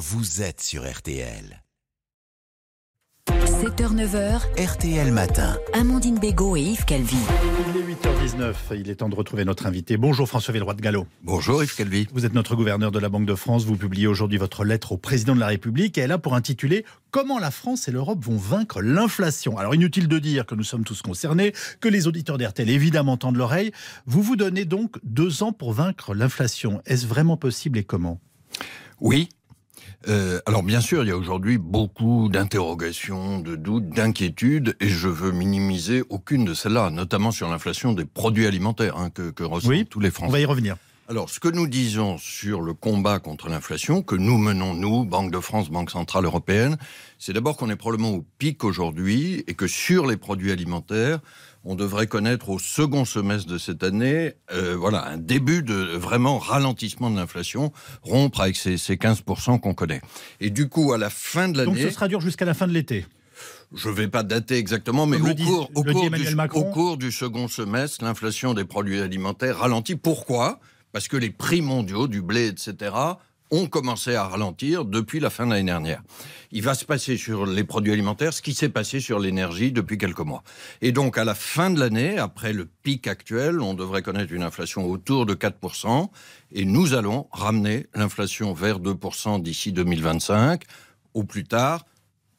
vous êtes sur RTL. 7h-9h, RTL Matin. Amandine Bégaud et Yves Calvi. Il est 8h19, il est temps de retrouver notre invité. Bonjour François Villeroy de Gallo. Bonjour Yves Calvi. Vous êtes notre gouverneur de la Banque de France. Vous publiez aujourd'hui votre lettre au président de la République et elle a pour intitulé Comment la France et l'Europe vont vaincre l'inflation. Alors inutile de dire que nous sommes tous concernés, que les auditeurs d'RTL évidemment tendent l'oreille. Vous vous donnez donc deux ans pour vaincre l'inflation. Est-ce vraiment possible et comment? Oui, euh, alors bien sûr, il y a aujourd'hui beaucoup d'interrogations, de doutes, d'inquiétudes, et je veux minimiser aucune de celles-là, notamment sur l'inflation des produits alimentaires hein, que, que ressentent Oui, tous les Français. On va y revenir. Alors, ce que nous disons sur le combat contre l'inflation, que nous menons, nous, Banque de France, Banque Centrale Européenne, c'est d'abord qu'on est probablement au pic aujourd'hui et que sur les produits alimentaires, on devrait connaître au second semestre de cette année, euh, voilà, un début de vraiment ralentissement de l'inflation, rompre avec ces, ces 15% qu'on connaît. Et du coup, à la fin de Donc l'année, ce sera dur jusqu'à la fin de l'été. je ne vais pas dater exactement, mais au dit- cours, cours du, au cours du second semestre, l'inflation des produits alimentaires ralentit. Pourquoi? Parce que les prix mondiaux du blé, etc., ont commencé à ralentir depuis la fin de l'année dernière. Il va se passer sur les produits alimentaires ce qui s'est passé sur l'énergie depuis quelques mois. Et donc, à la fin de l'année, après le pic actuel, on devrait connaître une inflation autour de 4%, et nous allons ramener l'inflation vers 2% d'ici 2025, au plus tard,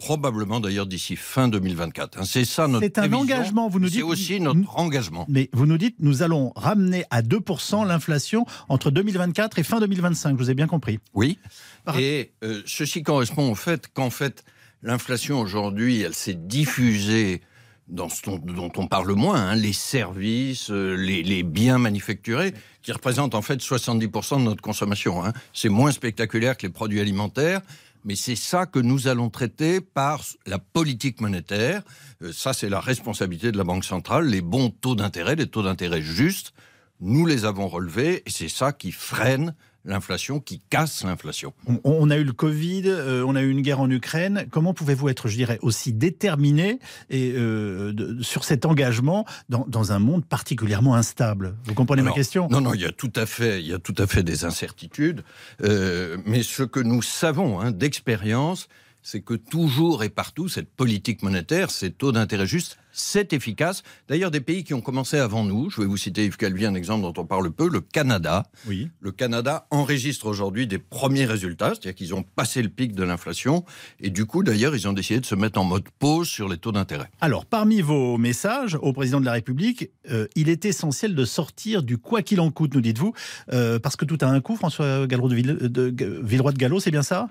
probablement d'ailleurs d'ici fin 2024. Hein, C'est ça notre C'est un prévision, engagement, vous nous C'est dites- aussi notre engagement. Mais vous nous dites, nous allons ramener à 2% l'inflation entre 2024 et fin 2025. Je vous ai bien compris. Oui. Par- Et euh, ceci correspond au fait qu'en fait, l'inflation aujourd'hui, elle s'est diffusée dans ce dont, dont on parle moins, hein, les services, euh, les, les biens manufacturés, qui représentent en fait 70% de notre consommation. hein. C'est moins spectaculaire que les produits alimentaires, mais c'est ça que nous allons traiter par la politique monétaire. Euh, ça, c'est la responsabilité de la Banque centrale. Les bons taux d'intérêt, les taux d'intérêt justes, nous les avons relevés, et c'est ça qui freine l'inflation, qui casse l'inflation. On, on a eu le Covid, euh, on a eu une guerre en Ukraine. Comment pouvez-vous être, je dirais, aussi déterminé et, euh, de- sur cet engagement dans, dans un monde particulièrement instable? Vous comprenez ma question? Non, non, il y a tout à fait, il y a tout à fait des incertitudes. Euh, mais ce que nous savons hein, d'expérience, c'est que toujours et partout, cette politique monétaire, ces taux d'intérêt justes, c'est efficace. D'ailleurs, des pays qui ont commencé avant nous, je vais vous citer Yves Calvi, un exemple dont on parle peu, le Canada. Oui. Le Canada enregistre aujourd'hui des premiers résultats, c'est-à-dire qu'ils ont passé le pic de l'inflation. Et du coup, d'ailleurs, ils ont décidé de se mettre en mode pause sur les taux d'intérêt. Alors, parmi vos messages au président de la République, euh, il est essentiel de sortir du quoi qu'il en coûte, nous dites-vous, euh, parce que tout a un coût, François Galleau de, Ville- de, Villeroy de Gallo, c'est bien ça?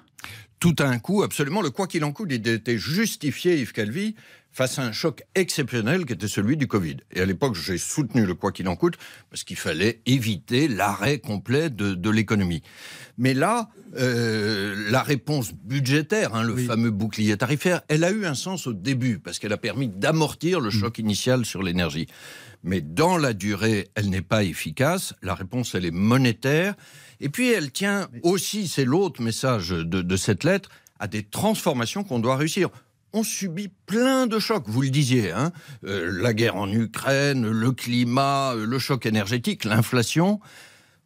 Tout à un coup, absolument. Le quoi qu'il en coûte, il était justifié, Yves Calvi, face à un choc exceptionnel qui était celui du Covid. Et à l'époque, j'ai soutenu le quoi qu'il en coûte parce qu'il fallait éviter l'arrêt complet de, de l'économie. Mais là, euh, la réponse budgétaire, hein, le Oui. fameux bouclier tarifaire, elle a eu un sens au début parce qu'elle a permis d'amortir le choc initial sur l'énergie. Mais dans la durée, elle n'est pas efficace. La réponse, elle est monétaire. Et puis, elle tient aussi, c'est l'autre message de, de cette lettre, à des transformations qu'on doit réussir. On subit plein de chocs, vous le disiez, hein Euh, la guerre en Ukraine, le climat, le choc énergétique, l'inflation.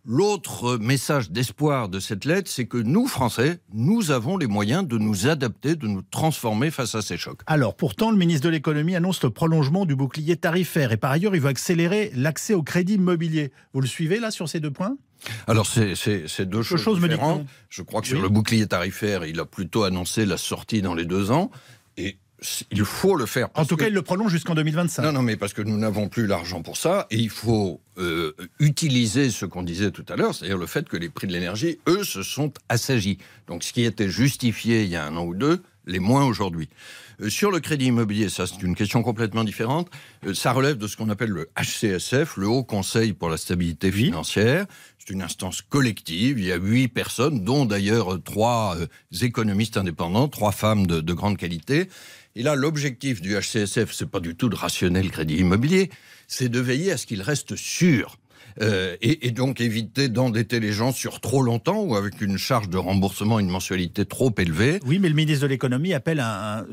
L'autre message d'espoir de cette lettre, c'est que nous, Français, nous avons les moyens de nous adapter, de nous transformer face à ces chocs. Alors, pourtant, le ministre de l'économie annonce le prolongement du bouclier tarifaire et par ailleurs, il veut accélérer l'accès au crédit immobilier. Vous le suivez là sur ces deux points? Alors, c'est deux choses chose différentes. Je crois que sur le bouclier tarifaire, il a plutôt annoncé la sortie dans les deux ans. Et il faut le faire. En tout que- cas, il le prolonge jusqu'en 2025. Non, non, mais parce que nous n'avons plus l'argent pour ça, et il faut euh, utiliser ce qu'on disait tout à l'heure, c'est-à-dire le fait que les prix de l'énergie, eux, se sont assagis. Donc ce qui était justifié il y a un an ou deux, les moins aujourd'hui. Euh, sur le crédit immobilier, ça c'est une question complètement différente. Euh, ça relève de ce qu'on appelle le HCSF, le Haut Conseil pour la stabilité financière. C'est une instance collective. Il y a huit personnes, dont d'ailleurs euh, trois économistes indépendants, trois femmes de, de grande qualité. Et là, l'objectif du HCSF, c'est pas du tout de rationner le crédit immobilier, c'est de veiller à ce qu'il reste sûr. Euh, et, et, donc éviter d'endetter les gens sur trop longtemps ou avec une charge de remboursement, une mensualité trop élevée. Oui, mais le ministre de l'économie appelle un,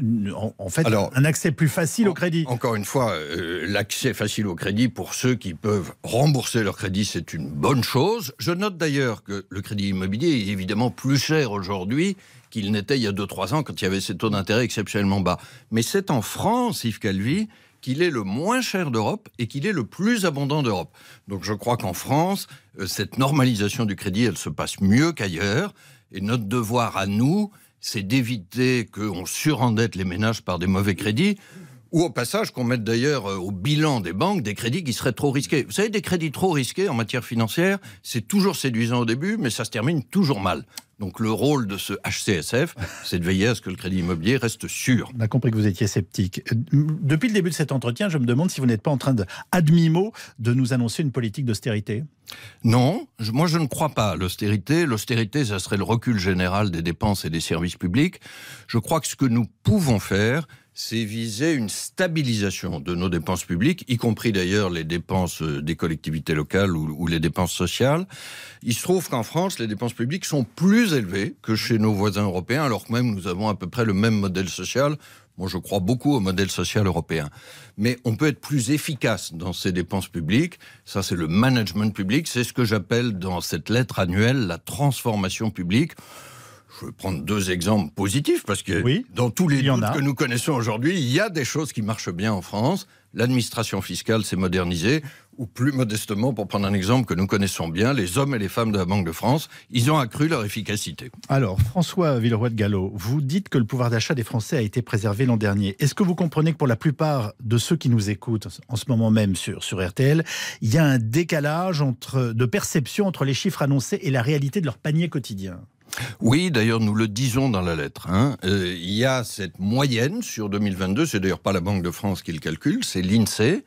en fait Alors, un accès plus facile au crédit. Encore une fois, euh, l'accès facile au crédit pour ceux qui peuvent rembourser leur crédit, c'est une bonne chose. Je note d'ailleurs que le crédit immobilier est évidemment plus cher aujourd'hui qu'il n'était il y a 2-3 ans quand il y avait ces taux d'intérêt exceptionnellement bas. Mais c'est en France, Yves Calvi, qu'il est le moins cher d'Europe et qu'il est le plus abondant d'Europe. Donc je crois qu'en France, euh, cette normalisation du crédit, elle se passe mieux qu'ailleurs. Et notre devoir à nous, c'est d'éviter qu'on surendette les ménages par des mauvais crédits. Ou au passage qu'on mette d'ailleurs euh, au bilan des banques des crédits qui seraient trop risqués. Vous savez, des crédits trop risqués en matière financière, c'est toujours séduisant au début, mais ça se termine toujours mal. Donc le rôle de ce HCSF, c'est de veiller à ce que le crédit immobilier reste sûr. On a compris que vous étiez sceptique. Depuis le début de cet entretien, je me demande si vous n'êtes pas en train de, admimo, de nous annoncer une politique d'austérité. Non, moi je ne crois pas à l'austérité. L'austérité, ça serait le recul général des dépenses et des services publics. Je crois que ce que nous pouvons faire, c'est viser une stabilisation de nos dépenses publiques, y compris d'ailleurs les dépenses euh, des collectivités locales ou, les dépenses sociales. Il se trouve qu'en France, les dépenses publiques sont plus élevées que chez nos voisins européens, alors que même nous avons à peu près le même modèle social. Moi, je crois beaucoup au modèle social européen. Mais on peut être plus efficace dans ces dépenses publiques. Ça, c'est le management public. C'est ce que j'appelle dans cette lettre annuelle la transformation publique je vais prendre deux exemples positifs parce que dans tous les doutes que nous connaissons aujourd'hui, il y a des choses qui marchent bien en France. L'administration fiscale s'est modernisée, ou plus modestement, pour prendre un exemple que nous connaissons bien, les hommes et les femmes de la Banque de France, ils ont accru leur efficacité. Alors, François Villeroy de Gallo, vous dites que le pouvoir d'achat des Français a été préservé l'an dernier. Est-ce que vous comprenez que pour la plupart de ceux qui nous écoutent en ce moment même sur, sur RTL, il y a un décalage entre, de perception entre les chiffres annoncés et la réalité de leur panier quotidien? Oui, d'ailleurs, nous le disons dans la lettre. Hein. Euh, il y a cette moyenne sur 2022, c'est d'ailleurs pas la Banque de France qui le calcule, c'est l'INSEE,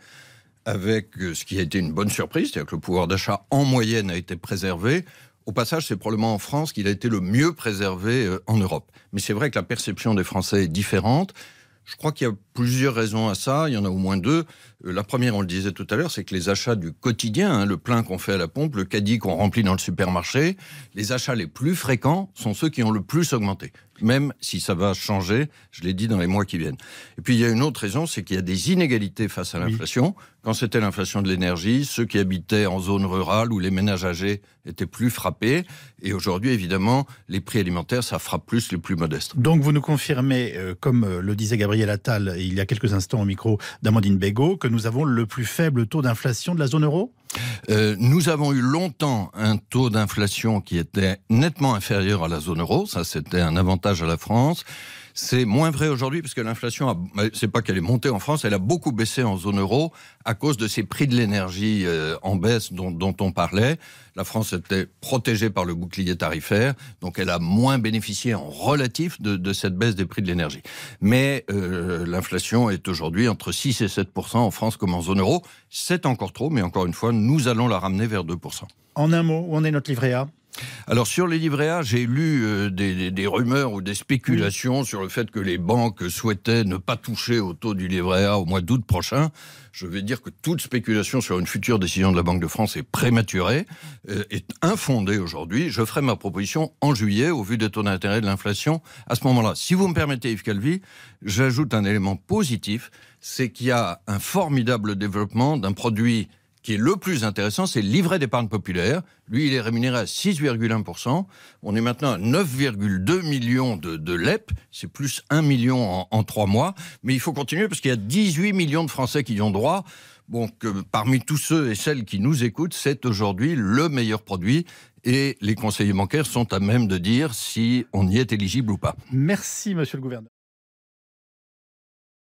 avec euh, ce qui a été une bonne surprise, c'est-à-dire que le pouvoir d'achat en moyenne a été préservé. Au passage, c'est probablement en France qu'il a été le mieux préservé euh, en Europe. Mais c'est vrai que la perception des Français est différente. Je crois qu'il y a plusieurs raisons à ça. Il y en a au moins deux. Euh, la première, on le disait tout à l'heure, c'est que les achats du quotidien, hein, le plein qu'on fait à la pompe, le caddie qu'on remplit dans le supermarché, les achats les plus fréquents sont ceux qui ont le plus augmenté. Même si ça va changer, je l'ai dit dans les mois qui viennent. Et puis il y a une autre raison, c'est qu'il y a des inégalités face à l'inflation. Quand c'était l'inflation de l'énergie, ceux qui habitaient en zone rurale ou les ménages âgés étaient plus frappés. Et aujourd'hui, évidemment, les prix alimentaires, ça frappe plus les plus modestes. Donc vous nous confirmez, euh, comme euh, le disait Gabriel Attal il y a quelques instants au micro d'Amandine Bégaud, que nous avons le plus faible taux d'inflation de la zone euro? Euh, nous avons eu longtemps un taux d'inflation qui était nettement inférieur à la zone euro. Ça, c'était un avantage à la France. C'est moins vrai aujourd'hui parce que l'inflation, c'est pas qu'elle est montée en France, elle a beaucoup baissé en zone euro à cause de ces prix de l'énergie euh, en baisse dont, on parlait. La France était protégée par le bouclier tarifaire, donc elle a moins bénéficié en relatif de, cette baisse des prix de l'énergie. Mais euh, l'inflation est aujourd'hui entre 6 et 7% en France comme en zone euro. C'est encore trop, mais encore une fois, nous allons la ramener vers 2 En un mot, où en est notre livret A? Alors sur les livrets A, j'ai lu euh, des, rumeurs ou des spéculations sur le fait que les banques souhaitaient ne pas toucher au taux du livret A au mois d'août prochain. Je vais dire que toute spéculation sur une future décision de la Banque de France est prématurée, euh, est infondée aujourd'hui. Je ferai ma proposition en juillet au vu des taux d'intérêt de l'inflation à ce moment-là. Si vous me permettez, Yves Calvi, j'ajoute un élément positif, c'est qu'il y a un formidable développement d'un produit qui est le plus intéressant, c'est le livret d'épargne populaire. Lui, il est rémunéré à 6,1%. On est maintenant à 9,2 millions de, LEP. C'est plus 1 million en, trois mois. Mais il faut continuer parce qu'il y a 18 millions de Français qui y ont droit. Bon, parmi tous ceux et celles qui nous écoutent, c'est aujourd'hui le meilleur produit et les conseillers bancaires sont à même de dire si on y est éligible ou pas. Merci, monsieur le gouverneur.